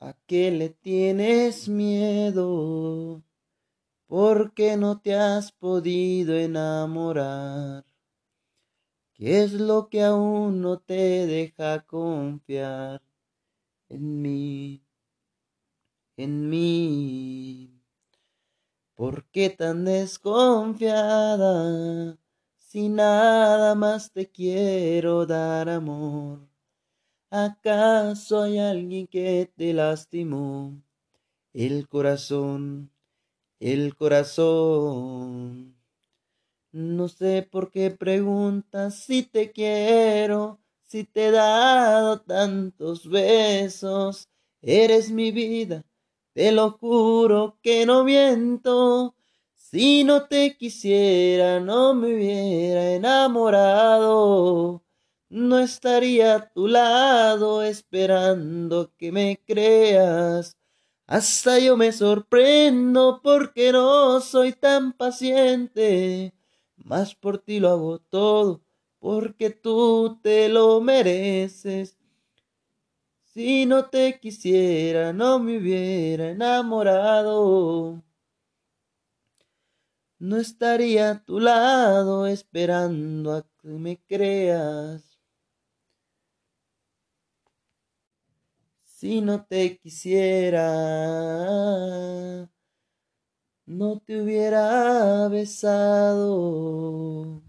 ¿A qué le tienes miedo? ¿Por qué no te has podido enamorar? ¿Qué es lo que aún no te deja confiar en mí? En mí. ¿Por qué tan desconfiada? Si nada más te quiero dar amor. ¿Acaso hay alguien que te lastimó el corazón? El corazón. No sé por qué preguntas si te quiero, si te he dado tantos besos. Eres mi vida, te lo juro que no miento. Si no te quisiera, no me hubiera enamorado no estaría a tu lado esperando que me creas. Hasta yo me sorprendo porque no soy tan paciente, mas por ti lo hago todo porque tú te lo mereces. Si no te quisiera, no me hubiera enamorado. No estaría a tu lado esperando a que me creas. Si no te quisiera, no te hubiera besado.